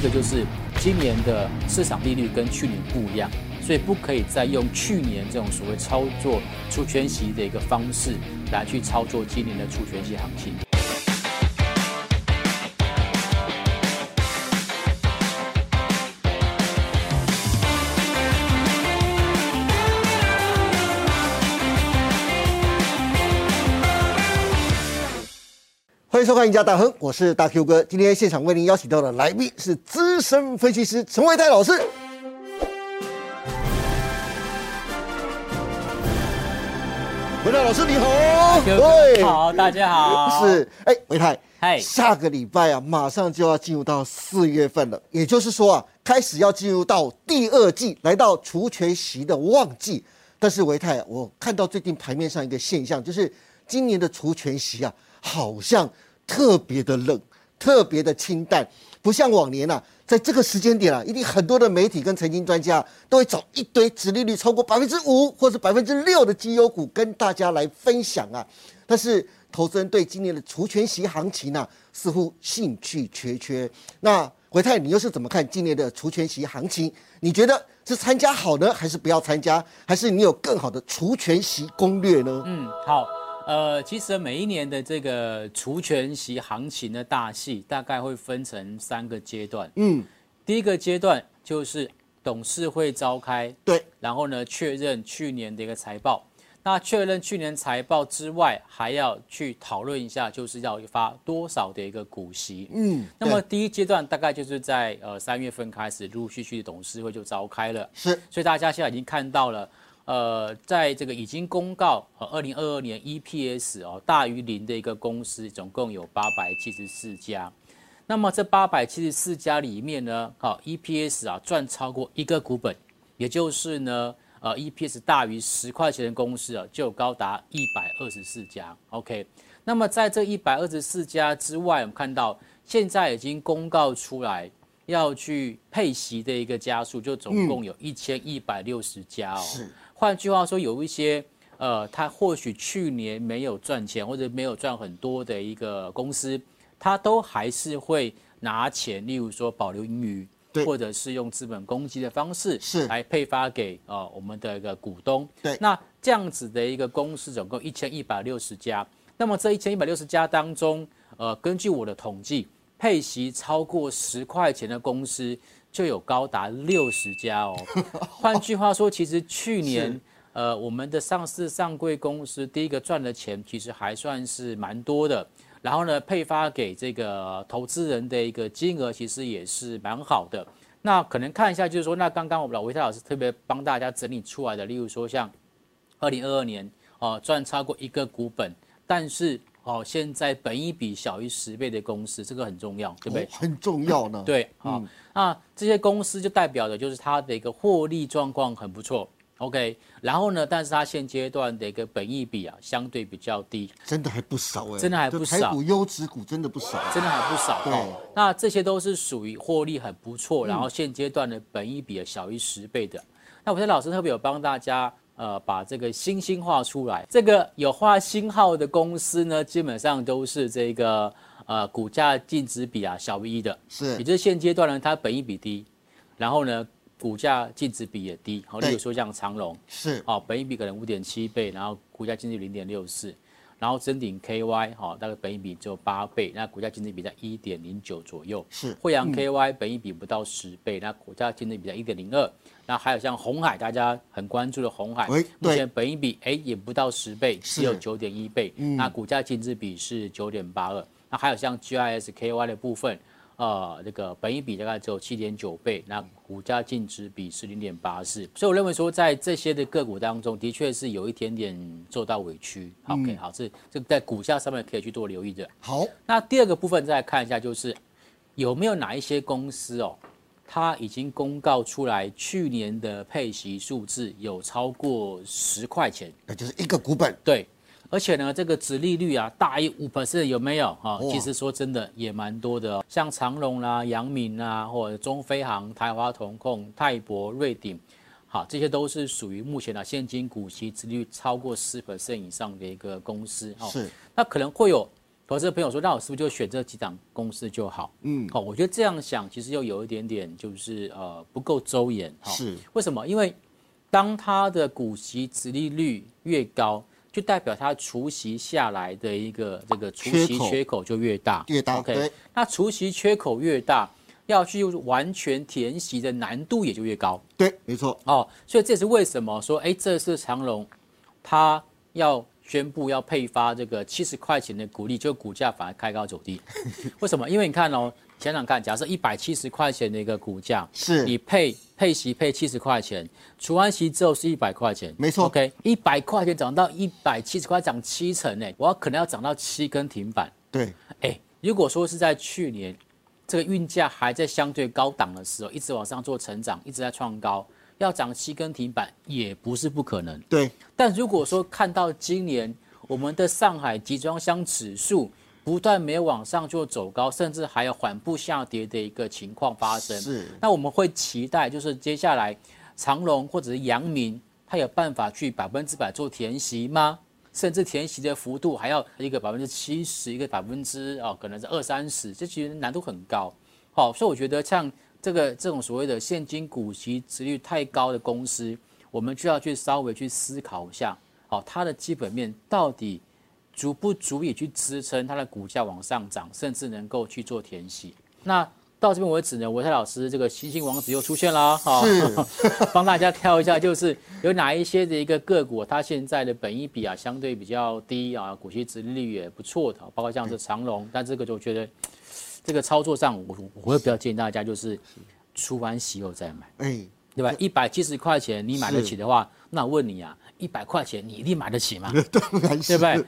第一个就是今年的市场利率跟去年不一样，所以不可以再用去年这种所谓操作出圈息的一个方式来去操作今年的出圈息行情。欢迎收看《赢家大亨》，我是大 Q 哥。今天现场为您邀请到的来宾是资深分析师陈维泰老师。维泰老师你好，对，好，大家好，是，哎，维泰，嗨，下个礼拜啊，马上就要进入到四月份了，也就是说啊，开始要进入到第二季，来到除权息的旺季。但是维泰，我看到最近盘面上一个现象，就是今年的除权息啊。好像特别的冷，特别的清淡，不像往年啊，在这个时间点啊，一定很多的媒体跟财经专家都会找一堆殖利率超过百分之五或者百分之六的绩优股跟大家来分享啊。但是投资人对今年的除权息行情呢，似乎兴趣缺缺。那回泰，你又是怎么看今年的除权息行情？你觉得是参加好呢，还是不要参加？还是你有更好的除权息攻略呢？嗯，好。呃，其实每一年的这个除权息行情的大戏，大概会分成三个阶段。嗯，第一个阶段就是董事会召开，对，然后呢确认去年的一个财报。那确认去年财报之外，还要去讨论一下，就是要发多少的一个股息。嗯，那么第一阶段大概就是在呃三月份开始，陆陆续续的董事会就召开了。是，所以大家现在已经看到了。呃，在这个已经公告，呃，二零二二年 EPS 哦大于零的一个公司，总共有八百七十四家。那么这八百七十四家里面呢，好 EPS 啊赚超过一个股本，也就是呢，呃 EPS 大于十块钱的公司啊，就高达一百二十四家。OK，那么在这一百二十四家之外，我们看到现在已经公告出来要去配息的一个家数，就总共有一千一百六十家哦。是。换句话说，有一些呃，他或许去年没有赚钱或者没有赚很多的一个公司，他都还是会拿钱，例如说保留盈余，或者是用资本公积的方式是。来配发给呃我们的一个股东。对，那这样子的一个公司总共一千一百六十家，那么这一千一百六十家当中，呃，根据我的统计，配息超过十块钱的公司。就有高达六十家哦。换句话说，其实去年呃，我们的上市上柜公司第一个赚的钱其实还算是蛮多的。然后呢，配发给这个投资人的一个金额其实也是蛮好的。那可能看一下，就是说，那刚刚我们老维泰老师特别帮大家整理出来的，例如说像二零二二年哦，赚超过一个股本，但是。哦，现在本一比小于十倍的公司，这个很重要，对不对？很重要呢。对，好，那这些公司就代表的就是它的一个获利状况很不错，OK。然后呢，但是它现阶段的一个本益比啊，相对比较低，真的还不少哎，真的还不少。股优质股真的不少，真的还不少。对，那这些都是属于获利很不错，然后现阶段的本益比啊小于十倍的。那我在老师特别有帮大家。呃，把这个星星画出来。这个有画星号的公司呢，基本上都是这个呃股价净值比啊小于一的，是。也就是现阶段呢，它本益比低，然后呢股价净值比也低。好，例如说像长隆，是。哦，本益比可能五点七倍，然后股价净值零点六四。然后真鼎 KY 哈，大概本益比只有八倍，那股价净值比在一点零九左右。是。惠阳 KY 本益比不到十倍，那股价净值比在一点零二。那还有像红海，大家很关注的红海，目前本益比哎也不到十倍，只有九点一倍。那股价净值比是九点八二。那还有像 GISKY 的部分，呃，这个本益比大概只有七点九倍，那股价净值比是零点八四。所以我认为说，在这些的个股当中，的确是有一点点受到委屈。OK，好，这这在股价上面可以去多留意的。好，那第二个部分再看一下，就是有没有哪一些公司哦？它已经公告出来，去年的配息数字有超过十块钱，那就是一个股本。对，而且呢，这个殖利率啊大于五 percent 有没有？哈，其实说真的也蛮多的，像长隆啦、阳明啊，或者中飞航、台华同控、泰博、瑞鼎，好，这些都是属于目前的现金股息殖利率超过十 percent 以上的一个公司。是，那可能会有投资的朋友说，那我是不是就选这几档公司就好？嗯，好，我觉得这样想其实又有一点点就是呃不够周延。是为什么？因为当它的股息殖利率越高，就代表它除息下来的一个这个除息缺口就越大，越大。OK，那除息缺口越大，要去完全填息的难度也就越高。对，没错。哦，所以这是为什么说，哎，这是长隆，它要宣布要配发这个七十块钱的股利，就股价反而开高走低。为什么？因为你看哦。想想看，假设一百七十块钱的一个股价，是你配配息配七十块钱，除完息之后是一百块钱，没错。OK，一百块钱涨到一百七十块，涨七成呢，我要可能要涨到七根停板。对，哎，如果说是在去年这个运价还在相对高档的时候，一直往上做成长，一直在创高，要涨七根停板也不是不可能。对，但如果说看到今年我们的上海集装箱指数，不断没有往上就走高，甚至还有缓步下跌的一个情况发生。是，那我们会期待，就是接下来长隆或者是阳明，它有办法去百分之百做填息吗？甚至填息的幅度还要一个百分之七十，一个百分之哦，可能是二三十，这其实难度很高。好，所以我觉得像这个这种所谓的现金股息值率太高的公司，我们就要去稍微去思考一下，好，它的基本面到底。足不足以去支撑它的股价往上涨，甚至能够去做填息。那到这边为止呢，维泰老师这个星星王子又出现了，好，帮大家挑一下，就是有哪一些的一个个股，它现在的本益比啊相对比较低啊，股息值率也不错的，包括像是长隆。但这个就觉得这个操作上，我我会比较建议大家就是出完息后再买，哎，对吧？一百七十块钱你买得起的话，那我问你啊。一百块钱你一定买得起吗？对不对？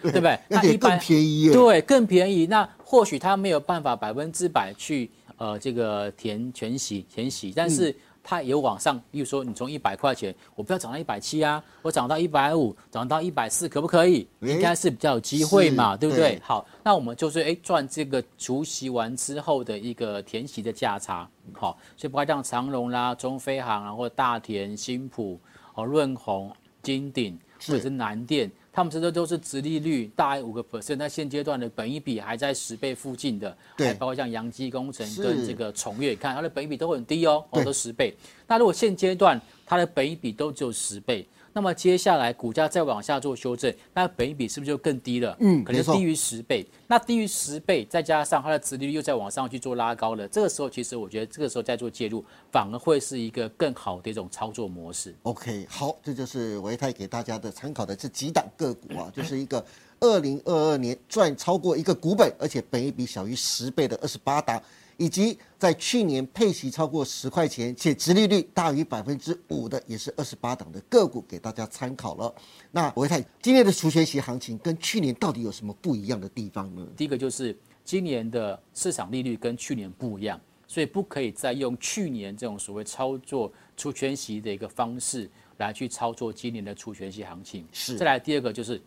对不对？那一般便宜。对，更便宜。那或许他没有办法百分之百去呃这个填全息填息，但是它有往上，比如说你从一百块钱，我不要涨到一百七啊，我涨到一百五，涨到一百四，可不可以？应该是比较有机会嘛，对不对？好，那我们就是哎赚这个除息完之后的一个填息的价差。好，所以不管像长隆啦、中飞航啊，或大田、新浦、哦润宏。金鼎或者是南电，他们这都都是殖利率大于五个 percent，那现阶段的本益比还在十倍附近的，还，包括像阳基工程跟这个崇越，看它的本益比都很低哦，哦都十倍。那如果现阶段它的本益比都只有十倍。那么接下来股价再往下做修正，那本益比是不是就更低了？嗯，可能低于十倍。那低于十倍，再加上它的殖利率又在往上去做拉高了，这个时候其实我觉得这个时候再做介入，反而会是一个更好的一种操作模式。OK，好，这就是维泰给大家的参考的这几档个股啊，就是一个二零二二年赚超过一个股本，而且本益比小于十倍的二十八档。以及在去年配息超过十块钱且殖利率大于百分之五的，也是二十八档的个股，给大家参考了。那我看今年的除权息行情跟去年到底有什么不一样的地方呢？第一个就是今年的市场利率跟去年不一样，所以不可以再用去年这种所谓操作除权息的一个方式来去操作今年的除权息行情。是。再来第二个就是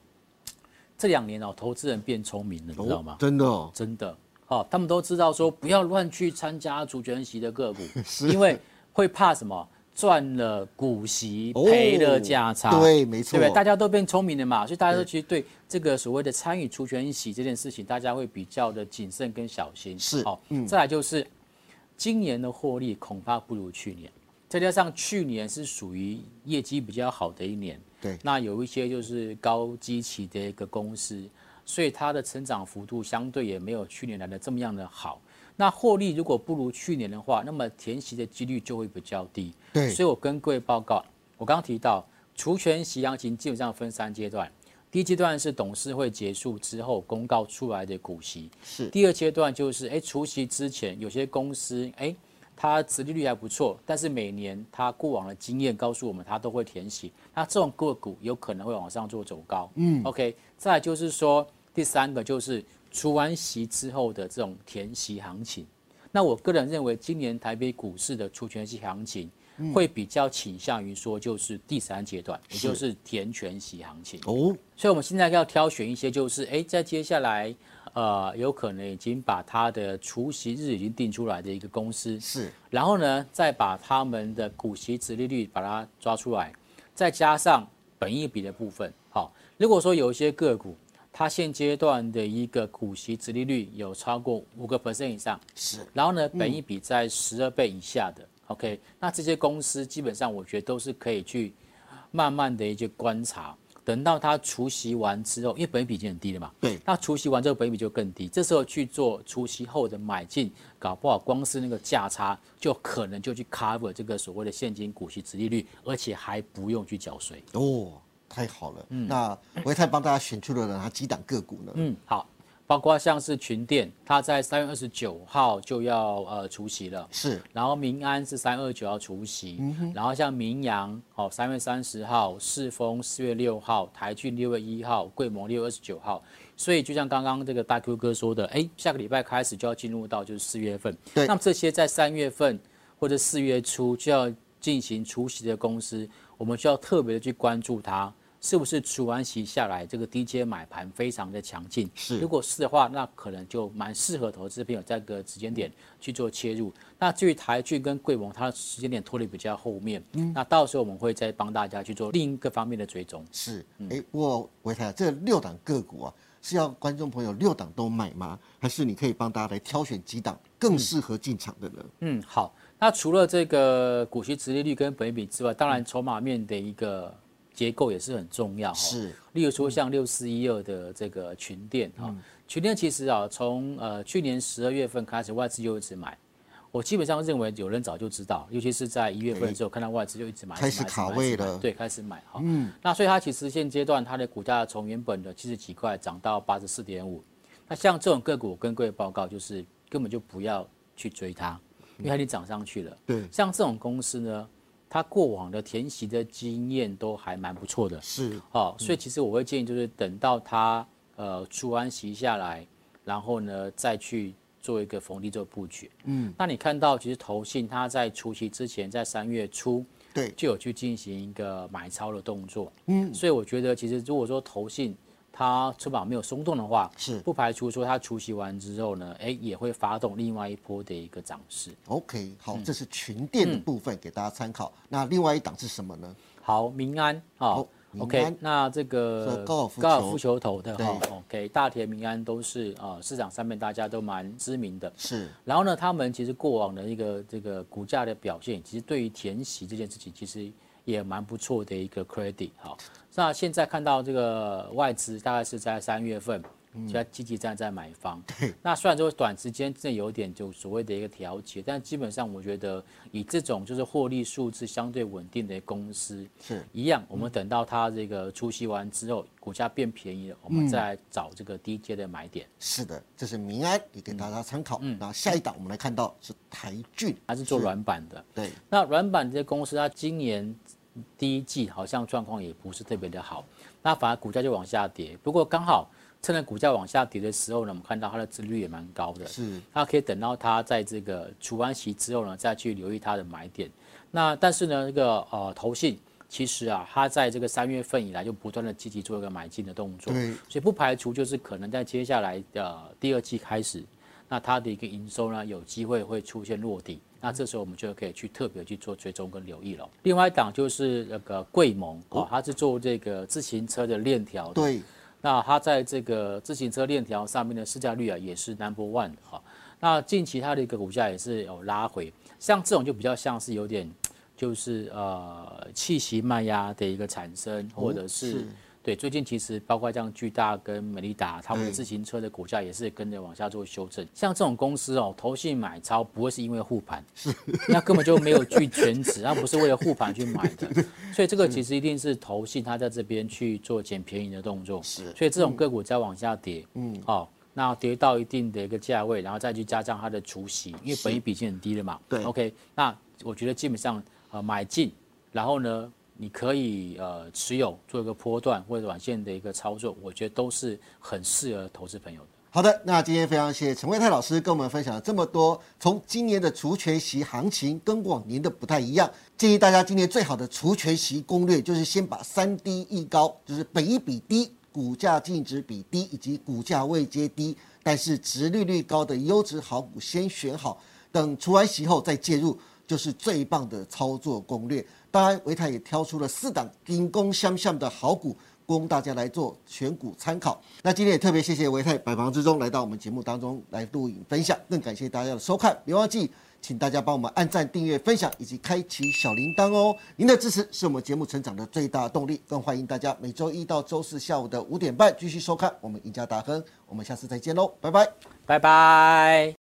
这两年哦，投资人变聪明了，你知道吗？真的，真的。哦，他们都知道说不要乱去参加主权息的个股，因为会怕什么赚了股息赔了价差。对，没错，对不对？大家都变聪明了嘛，所以大家都其实对这个所谓的参与除权息这件事情，大家会比较的谨慎跟小心。是，好，嗯，再来就是今年的获利恐怕不如去年，再加上去年是属于业绩比较好的一年，对，那有一些就是高基期的一个公司。所以它的成长幅度相对也没有去年来的这么样的好。那获利如果不如去年的话，那么填息的几率就会比较低。对，所以我跟各位报告，我刚刚提到除权息行情基本上分三阶段，第一阶段是董事会结束之后公告出来的股息，是。第二阶段就是哎除息之前有些公司哎它殖利率还不错，但是每年它过往的经验告诉我们它都会填息，那这种个股有可能会往上做走高。嗯，OK。再就是说。第三个就是除完息之后的这种填息行情，那我个人认为今年台北股市的除权息行情会比较倾向于说就是第三阶段，也就是填全息行情哦。所以我们现在要挑选一些就是哎，在接下来呃有可能已经把它的除息日已经定出来的一个公司是，然后呢再把他们的股息值利率把它抓出来，再加上本益比的部分。好，如果说有一些个股。它现阶段的一个股息殖利率有超过五个 percent 以上，是，然后呢，本益比在十二倍以下的，OK，那这些公司基本上我觉得都是可以去慢慢的一些观察，等到它除息完之后，因为本益比已经很低了嘛，对，那除息完之后本益比就更低，这时候去做除息后的买进，搞不好光是那个价差就可能就去 cover 这个所谓的现金股息值利率，而且还不用去缴税。哦，太好了。嗯那我也太帮大家选出了哪几档个股呢？嗯，好，包括像是群电，它在三月二十九号就要呃除息了。是，然后民安是三二九要除息，然后像民阳哦三月三十号，世丰四月六号，台骏六月一号，贵盟六月二十九号，所以就像刚刚这个大 Q 哥说的，哎，下个礼拜开始就要进入到就是四月份，对。那么这些在三月份或者四月初就要进行除息的公司，我们就要特别的去关注它。是不是除完息下来，这个低阶买盘非常的强劲？是如果是的话，那可能就蛮适合投资朋友在这个时间点去做切入。那至于台剧跟贵盟，它的时间点拖得比较后面，嗯那到时候我们会再帮大家去做另一个方面的追踪。是，哎、不过维泰这六档个股啊，是要观众朋友六档都买吗？还是你可以帮大家来挑选几档更适合进场的呢？嗯，好。那除了这个股息殖利率跟本益比之外，当然筹码面的一个结构也是很重要、哦。是，例如说像六四一二的这个群电啊、群电其实啊，从呃去年十二月份开始，外资就一直买。我基本上认为有人早就知道，尤其是在一月份的时候，看到外资就一直买，开始卡位了对，开始买哈。嗯，那所以它其实现阶段它的股价从原本的七十几块涨到八十四点五。那像这种个股，我跟各位报告就是根本就不要去追它，因为它已经涨上去了。对，像这种公司呢，它过往的填息的经验都还蛮不错的。是，哦，所以其实我会建议，就是等到他呃出完息下来，然后呢再去做一个逢低做布局。嗯，那你看到其实投信他在除息之前，在三月初对，就有去进行一个买超的动作。嗯，所以我觉得其实如果说投信它翅膀没有松动的话，是不排除说它除息完之后呢，哎也会发动另外一波的一个涨势。OK，好，嗯这是群电的部分给大家参考。那另外一档是什么呢？好，民安啊、好民 o k 那这是个高尔夫球头的对哈，OK，大田民安都是啊、市场上面大家都蛮知名的。是，然后呢，他们其实过往的一个这个股价的表现，其实对于填息这件事情，其实也蛮不错的一个 credit 好。那现在看到这个外资大概是在三月份，就在积极站在买方。那虽然说短时间真的有点就所谓的一个调节，但基本上我觉得以这种就是获利数字相对稳定的公司，是一样，我们等到它这个出息完之后，股价变便宜了，我们再来找这个低阶的买点。是的，这是民安，也给大家参考。嗯那下一档我们来看到是台骏，它是做软板的，对，那软板这些公司，它今年第一季好像状况也不是特别的好，那反而股价就往下跌。不过刚好趁着股价往下跌的时候呢，我们看到它的殖率也蛮高的，是。它可以等到它在这个除完息之后呢，再去留意它的买点。那但是呢，这个呃投信其实啊，它在这个三月份以来就不断的积极做一个买进的动作，对。所以不排除就是可能在接下来的第二季开始，那它的一个营收呢有机会会出现落底，那这时候我们就可以去特别去做追踪跟留意了。另外一档就是那个贵盟哦，它是做这个自行车的链条的，对，那它在这个自行车链条上面的市价率啊，也是 number one 哈。那近期它的一个股价也是有拉回，像这种就比较像是有点就是呃气息慢压的一个产生，或者、是对最近其实包括像巨大跟美利达，他们的自行车的股价也是跟着往下做修正。像这种公司哦，投信买超不会是因为护盘，那根本就没有去全值，那不是为了护盘去买的，所以这个其实一定是投信他在这边去做捡便宜的动作。是所以这种个股在往下跌，嗯，哦，那跌到一定的一个价位，然后再去加上它的除息，因为本益比已经很低了嘛。对，OK，那我觉得基本上呃买进，然后呢，你可以呃持有做一个波段或者短线的一个操作，我觉得都是很适合投资朋友的。好的，那今天非常谢谢陈慧泰老师跟我们分享了这么多，从今年的除权息行情跟往年的不太一样，建议大家今年最好的除权息攻略就是先把三低一高，就是本一比低、股价净值比低以及股价位阶低，但是殖利率高的优质好股先选好，等除完息后再介入，就是最棒的操作攻略。当然，维泰也挑出了四档金工相向的好股，供大家来做选股参考。那今天也特别谢谢维泰百忙之中来到我们节目当中来录影分享，更感谢大家的收看，别忘记。请大家帮我们按赞、订阅、分享以及开启小铃铛哦！您的支持是我们节目成长的最大动力。更欢迎大家每周一到周四下午的五点半继续收看我们赢家大亨。我们下次再见喽，拜拜，拜拜。